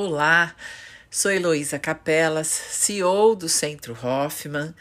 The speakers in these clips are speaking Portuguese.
Olá, sou Heloísa Capelas, CEO do Centro Hoffman,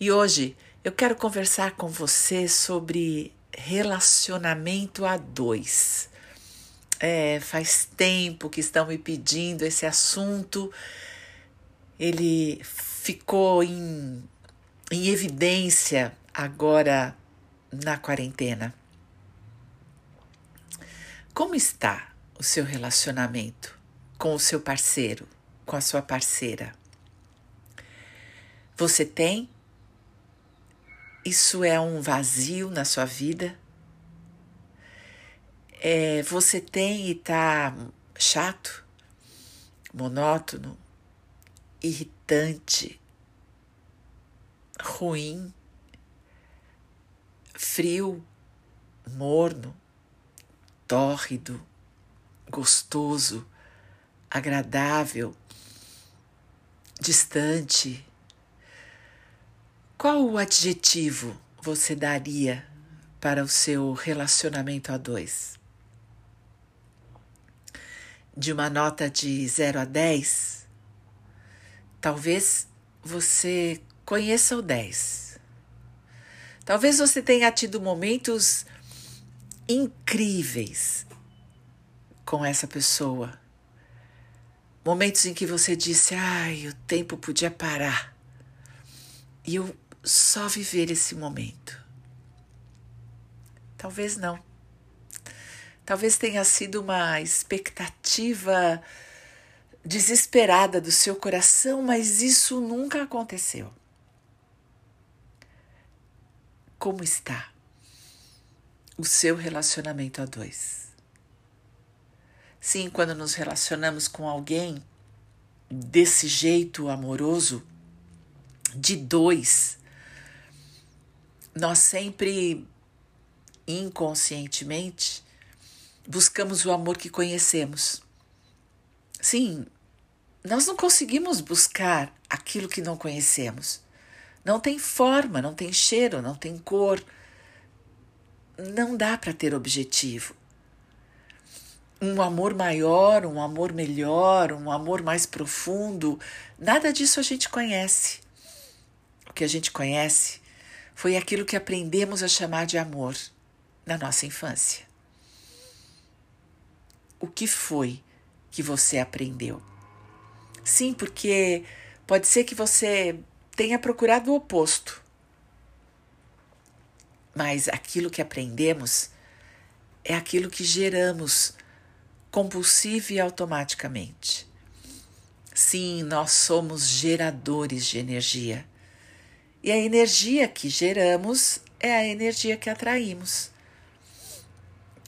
e hoje eu quero conversar com você sobre relacionamento a dois. É, faz tempo que estão me pedindo esse assunto, ele ficou em, em evidência agora na quarentena. Como está o seu relacionamento com o seu parceiro, com a sua parceira? Você tem? Isso é um vazio na sua vida? É, você tem e tá chato, monótono, irritante, ruim, frio, morno, tórrido, gostoso, agradável, distante. Qual o adjetivo você daria para o seu relacionamento a dois? De uma nota de 0 a 10, talvez você conheça o 10. Talvez você tenha tido momentos incríveis com essa pessoa. Momentos em que você disse: ai, o tempo podia parar e eu só viver esse momento. Talvez não. Talvez tenha sido uma expectativa desesperada do seu coração, mas isso nunca aconteceu. Como está? o seu relacionamento a dois. Sim, quando nos relacionamos com alguém desse jeito amoroso, de dois, nós sempre inconscientemente buscamos o amor que conhecemos. Sim, nós não conseguimos buscar aquilo que não conhecemos. Não tem forma, não tem cheiro, não tem cor não dá para ter objetivo. Um amor maior, um amor melhor, um amor mais profundo, nada disso a gente conhece. O que a gente conhece foi aquilo que aprendemos a chamar de amor na nossa infância. O que foi que você aprendeu? Sim, porque pode ser que você tenha procurado o oposto mas aquilo que aprendemos é aquilo que geramos compulsiva e automaticamente. Sim, nós somos geradores de energia. E a energia que geramos é a energia que atraímos.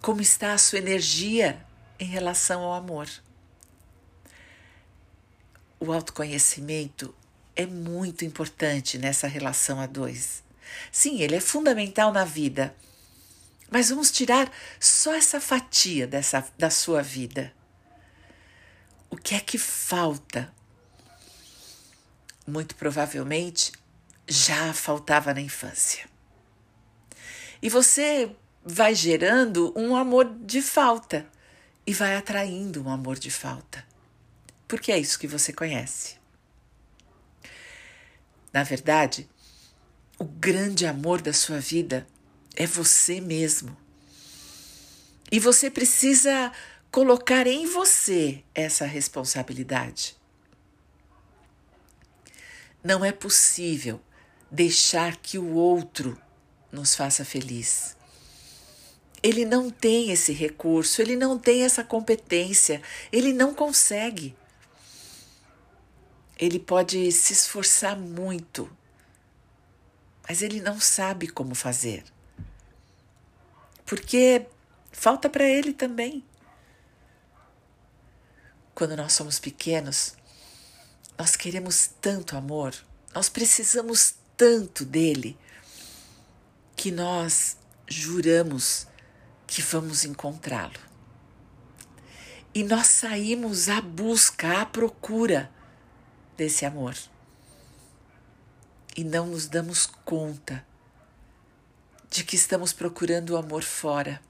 Como está a sua energia em relação ao amor? O autoconhecimento é muito importante nessa relação a dois. Sim, ele é fundamental na vida. Mas vamos tirar só essa fatia dessa, da sua vida. O que é que falta? Muito provavelmente já faltava na infância. E você vai gerando um amor de falta e vai atraindo um amor de falta. Porque é isso que você conhece. Na verdade, o grande amor da sua vida é você mesmo. E você precisa colocar em você essa responsabilidade. Não é possível deixar que o outro nos faça feliz. Ele não tem esse recurso, ele não tem essa competência, ele não consegue. Ele pode se esforçar muito, mas ele não sabe como fazer. Porque falta para ele também. Quando nós somos pequenos, nós queremos tanto amor, nós precisamos tanto dele, que nós juramos que vamos encontrá-lo. E nós saímos à busca, à procura desse amor e não nos damos conta de que estamos procurando o amor fora.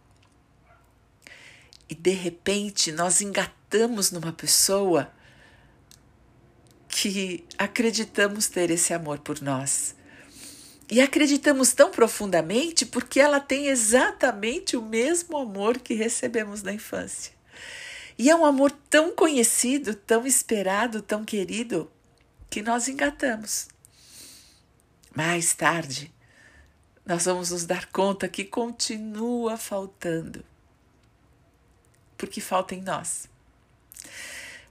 E de repente nós engatamos numa pessoa que acreditamos ter esse amor por nós. E acreditamos tão profundamente porque ela tem exatamente o mesmo amor que recebemos na infância. E é um amor tão conhecido, tão esperado, tão querido, que nós engatamos. Mais tarde, nós vamos nos dar conta que continua faltando. Porque falta em nós.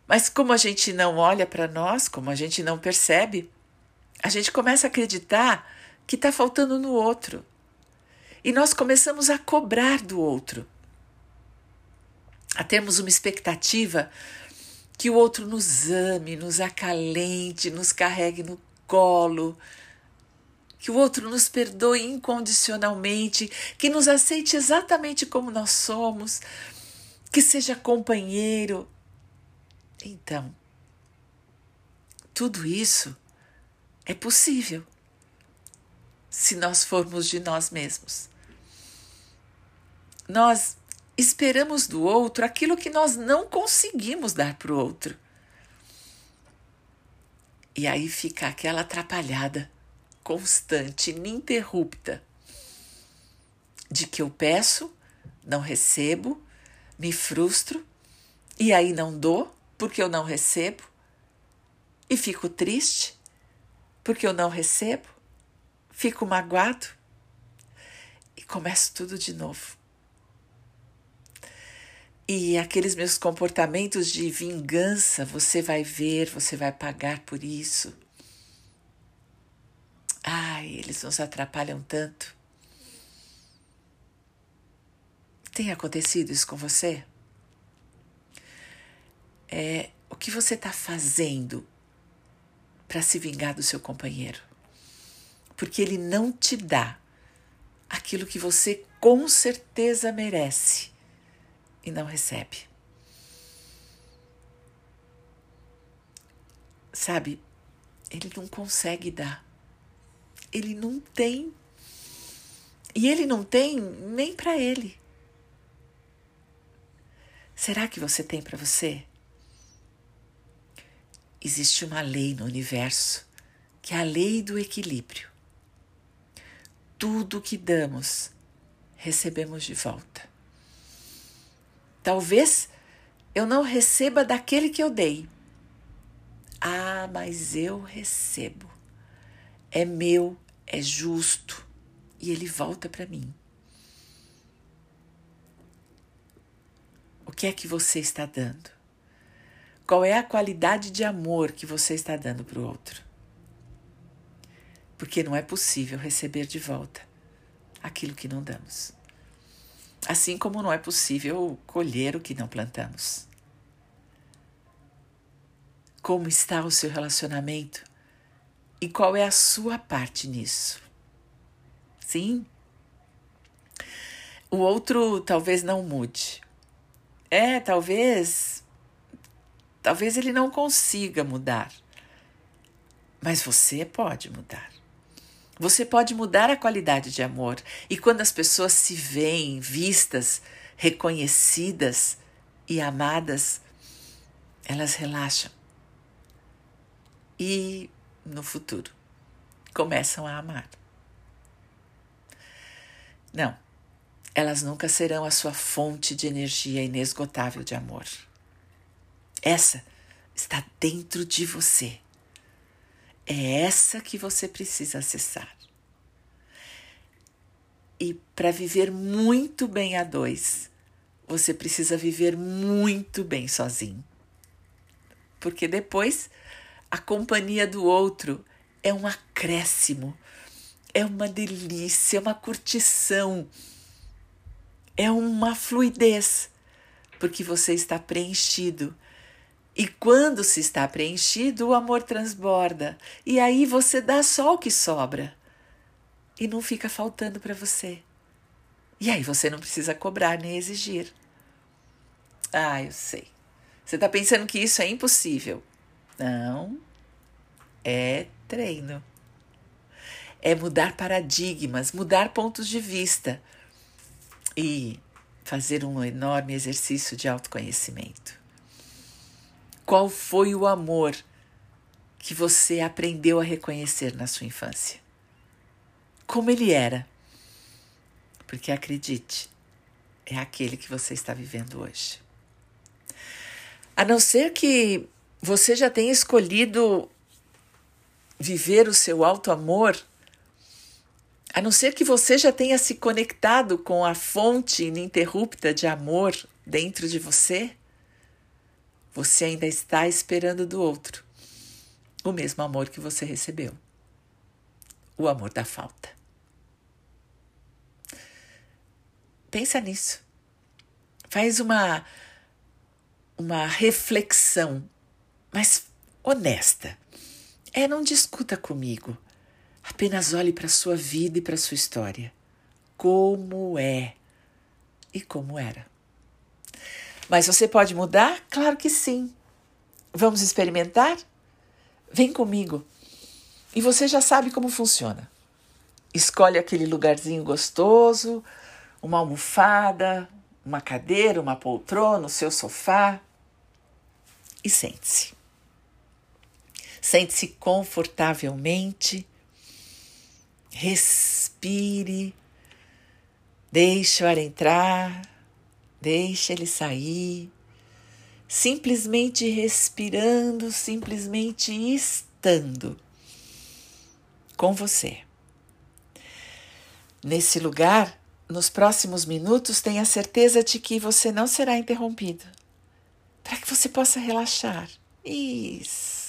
Mas como a gente não olha para nós, como a gente não percebe, a gente começa a acreditar que está faltando no outro. E nós começamos a cobrar do outro, a termos uma expectativa que o outro nos ame, nos acalente, nos carregue no colo, que o outro nos perdoe incondicionalmente, que nos aceite exatamente como nós somos, que seja companheiro. Então, tudo isso é possível se nós formos de nós mesmos. Nós esperamos do outro aquilo que nós não conseguimos dar para o outro. E aí fica aquela atrapalhada constante, ininterrupta, de que eu peço, não recebo, me frustro e aí não dou porque eu não recebo e fico triste porque eu não recebo fico magoado e começo tudo de novo. E aqueles meus comportamentos de vingança, você vai ver, você vai pagar por isso. Ai, eles nos atrapalham tanto. Tem acontecido isso com você? É, o que você está fazendo para se vingar do seu companheiro? porque ele não te dá aquilo que você com certeza merece e não recebe. Sabe, ele não consegue dar. Ele não tem. E ele não tem nem para ele. Será que você tem para você? Existe uma lei no universo, que é a lei do equilíbrio tudo que damos, recebemos de volta. Talvez eu não receba daquele que eu dei. Ah, mas eu recebo. É meu, é justo e ele volta para mim. O que é que você está dando? Qual é a qualidade de amor que você está dando para o outro? porque não é possível receber de volta aquilo que não damos. Assim como não é possível colher o que não plantamos. Como está o seu relacionamento e qual é a sua parte nisso? Sim. O outro talvez não mude. É, talvez. Talvez ele não consiga mudar. Mas você pode mudar. Você pode mudar a qualidade de amor. E quando as pessoas se veem vistas, reconhecidas e amadas, elas relaxam. E no futuro começam a amar. Não, elas nunca serão a sua fonte de energia inesgotável de amor. Essa está dentro de você. É essa que você precisa acessar. E para viver muito bem a dois, você precisa viver muito bem sozinho. Porque depois a companhia do outro é um acréscimo, é uma delícia, é uma curtição, é uma fluidez, porque você está preenchido e quando se está preenchido, o amor transborda. E aí você dá só o que sobra. E não fica faltando para você. E aí você não precisa cobrar nem exigir. Ah, eu sei. Você está pensando que isso é impossível. Não. É treino. É mudar paradigmas, mudar pontos de vista e fazer um enorme exercício de autoconhecimento. Qual foi o amor que você aprendeu a reconhecer na sua infância. Como ele era. Porque acredite, é aquele que você está vivendo hoje. A não ser que você já tenha escolhido viver o seu alto amor, a não ser que você já tenha se conectado com a fonte ininterrupta de amor dentro de você, você ainda está esperando do outro o mesmo amor que você recebeu o amor da falta. Pensa nisso. Faz uma uma reflexão, mas honesta. É, não discuta comigo. Apenas olhe para a sua vida e para a sua história. Como é e como era. Mas você pode mudar? Claro que sim. Vamos experimentar? Vem comigo. E você já sabe como funciona. Escolhe aquele lugarzinho gostoso, uma almofada, uma cadeira, uma poltrona, o seu sofá e sente-se. Sente-se confortavelmente, respire, deixe o ar entrar, deixe ele sair, simplesmente respirando, simplesmente estando com você. Nesse lugar, nos próximos minutos, tenha certeza de que você não será interrompido, para que você possa relaxar. Isso.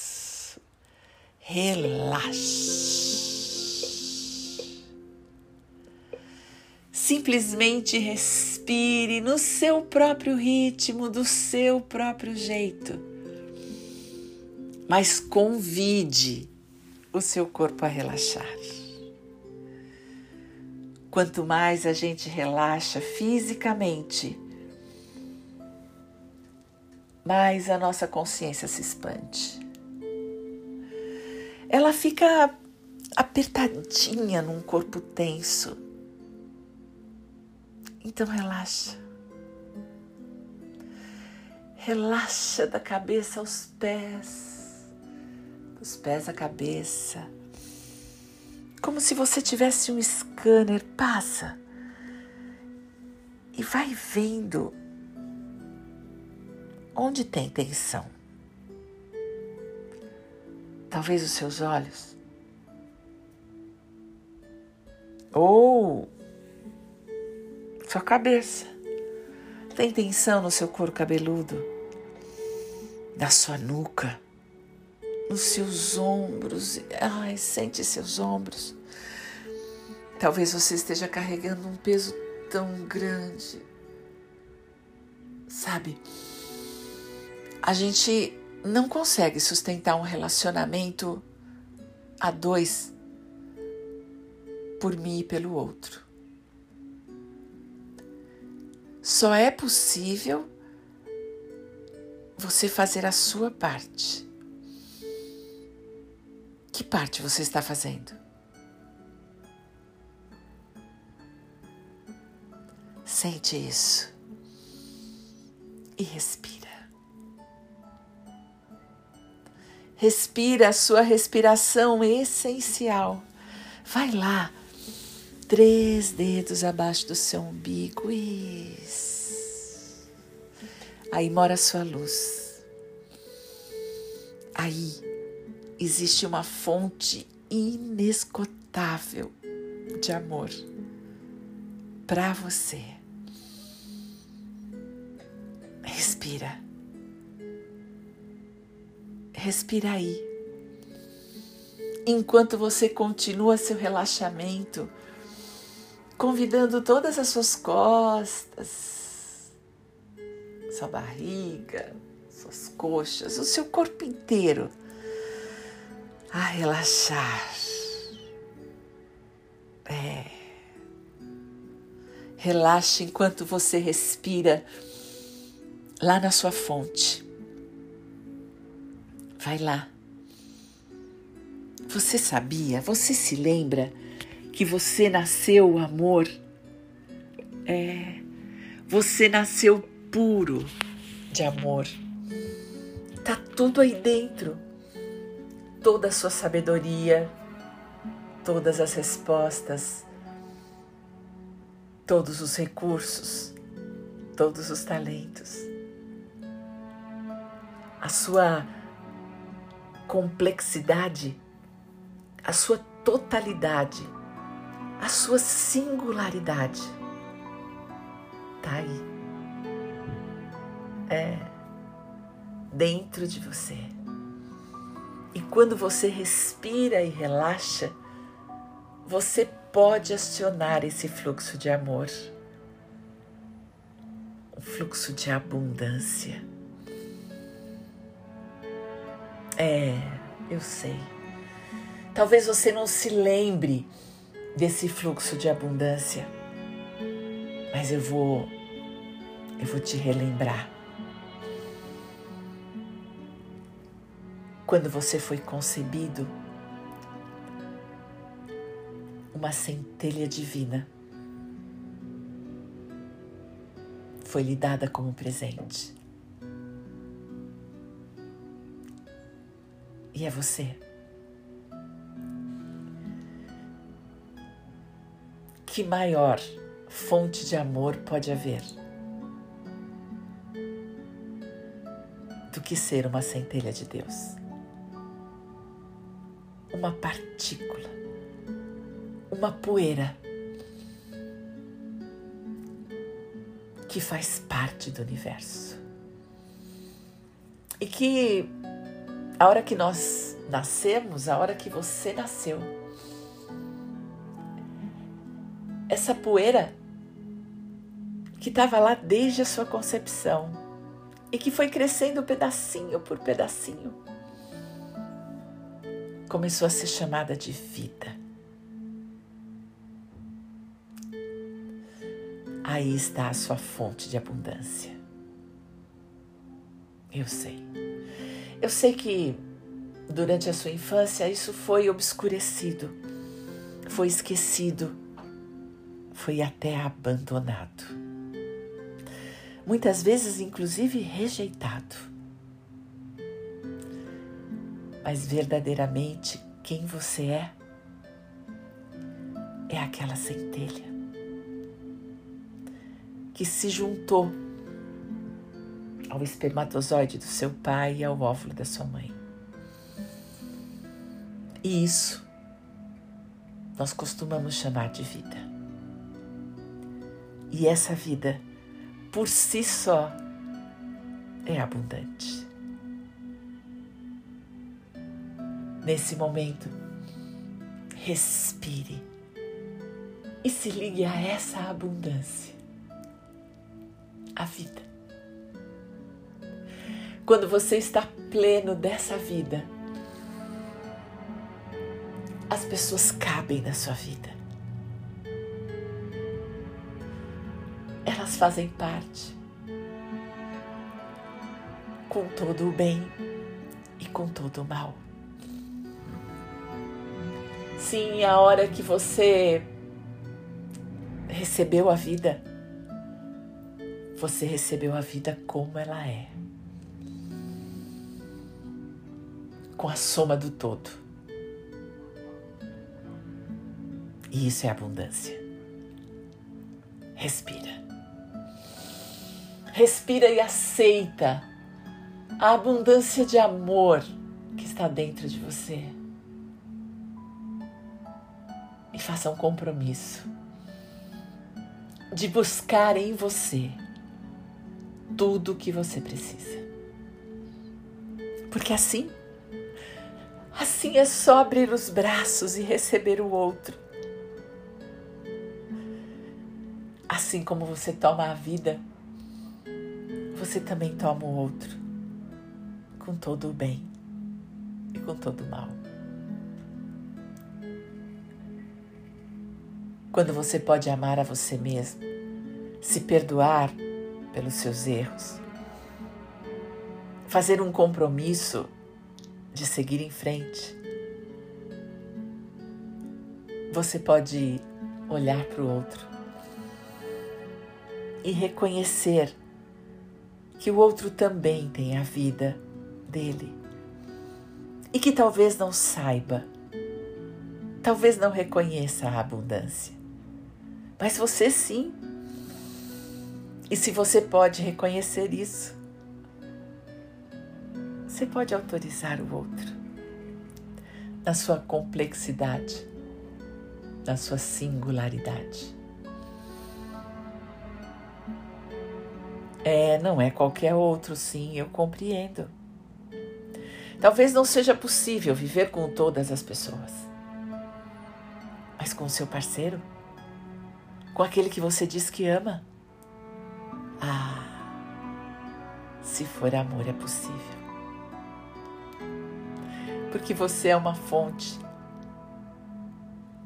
Relaxe. Simplesmente respire no seu próprio ritmo, do seu próprio jeito. Mas convide o seu corpo a relaxar. Quanto mais a gente relaxa fisicamente, mais a nossa consciência se expande. Ela fica apertadinha num corpo tenso então relaxa. Relaxa da cabeça aos pés, dos pés à cabeça. Como se você tivesse um scanner, passa e vai vendo onde tem tensão. Talvez os seus olhos. Ou sua cabeça. Tem tensão no seu couro cabeludo, na sua nuca, nos seus ombros. Ai, sente seus ombros. Talvez você esteja carregando um peso tão grande. Sabe, a gente não consegue sustentar um relacionamento a dois por mim e pelo outro. Só é possível você fazer a sua parte. Que parte você está fazendo? Sente isso e respira. Respira a sua respiração essencial. Vai lá três dedos abaixo do seu umbigo. Isso. Aí mora a sua luz. Aí existe uma fonte inesgotável de amor para você. Respira. Respira aí. Enquanto você continua seu relaxamento, convidando todas as suas costas, sua barriga, suas coxas, o seu corpo inteiro a relaxar. É. Relaxe enquanto você respira lá na sua fonte. Vai lá. Você sabia? Você se lembra que você nasceu amor. É, você nasceu puro de amor. Tá tudo aí dentro. toda a sua sabedoria, todas as respostas, todos os recursos, todos os talentos, a sua complexidade, a sua totalidade, a sua singularidade. Tá aí. É dentro de você. E quando você respira e relaxa, você pode acionar esse fluxo de amor, um fluxo de abundância. É, eu sei. Talvez você não se lembre desse fluxo de abundância, mas eu vou eu vou te relembrar. Quando você foi concebido, uma centelha divina foi lhe dada como presente. E é você. Que maior fonte de amor pode haver do que ser uma centelha de Deus? Uma partícula, uma poeira que faz parte do universo e que a hora que nós nascemos, a hora que você nasceu, essa poeira que estava lá desde a sua concepção e que foi crescendo pedacinho por pedacinho, começou a ser chamada de vida. Aí está a sua fonte de abundância. Eu sei. Eu sei que durante a sua infância isso foi obscurecido, foi esquecido, foi até abandonado. Muitas vezes, inclusive, rejeitado. Mas verdadeiramente quem você é é aquela centelha que se juntou ao espermatozoide do seu pai e ao óvulo da sua mãe. E isso nós costumamos chamar de vida. E essa vida, por si só, é abundante. Nesse momento, respire e se ligue a essa abundância, a vida. Quando você está pleno dessa vida, as pessoas cabem na sua vida. Elas fazem parte com todo o bem e com todo o mal. Sim, a hora que você recebeu a vida, você recebeu a vida como ela é. Com a soma do todo. E isso é abundância. Respira. Respira e aceita a abundância de amor que está dentro de você. E faça um compromisso de buscar em você tudo o que você precisa. Porque assim Assim é só abrir os braços e receber o outro. Assim como você toma a vida, você também toma o outro, com todo o bem e com todo o mal. Quando você pode amar a você mesmo, se perdoar pelos seus erros, fazer um compromisso de seguir em frente. Você pode olhar para o outro e reconhecer que o outro também tem a vida dele e que talvez não saiba, talvez não reconheça a abundância. Mas você sim. E se você pode reconhecer isso, você pode autorizar o outro na sua complexidade, na sua singularidade. É, não é qualquer outro, sim, eu compreendo. Talvez não seja possível viver com todas as pessoas, mas com o seu parceiro, com aquele que você diz que ama. Ah, se for amor, é possível. Porque você é uma fonte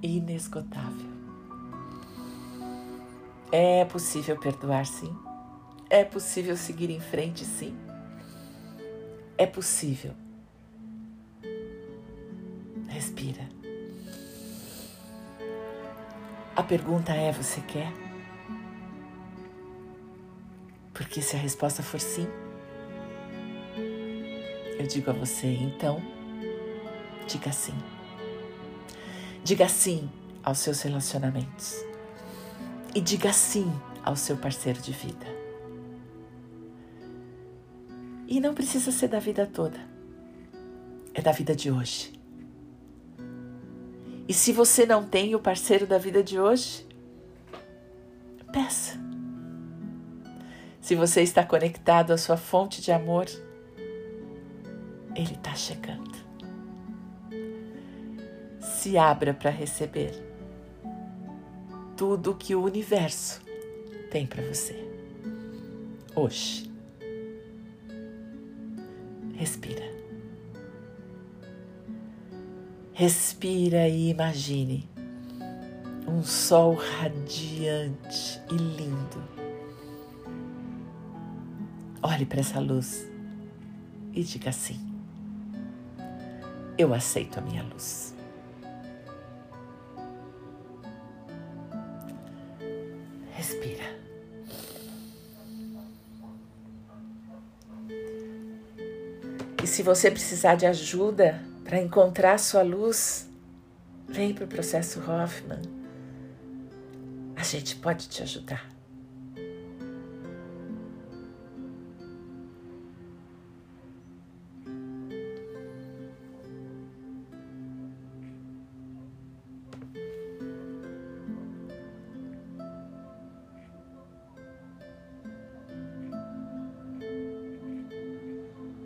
inesgotável. É possível perdoar, sim. É possível seguir em frente, sim. É possível. Respira. A pergunta é: você quer? Porque se a resposta for sim, eu digo a você, então, diga sim. Diga sim aos seus relacionamentos. E diga sim ao seu parceiro de vida. E não precisa ser da vida toda. É da vida de hoje. E se você não tem o parceiro da vida de hoje, peça. Se você está conectado à sua fonte de amor, ele está chegando. Se abra para receber tudo que o universo tem para você hoje. Respira. Respira e imagine um sol radiante e lindo. Olhe para essa luz e diga assim: Eu aceito a minha luz. Se você precisar de ajuda para encontrar sua luz, vem para o processo Hoffman. A gente pode te ajudar.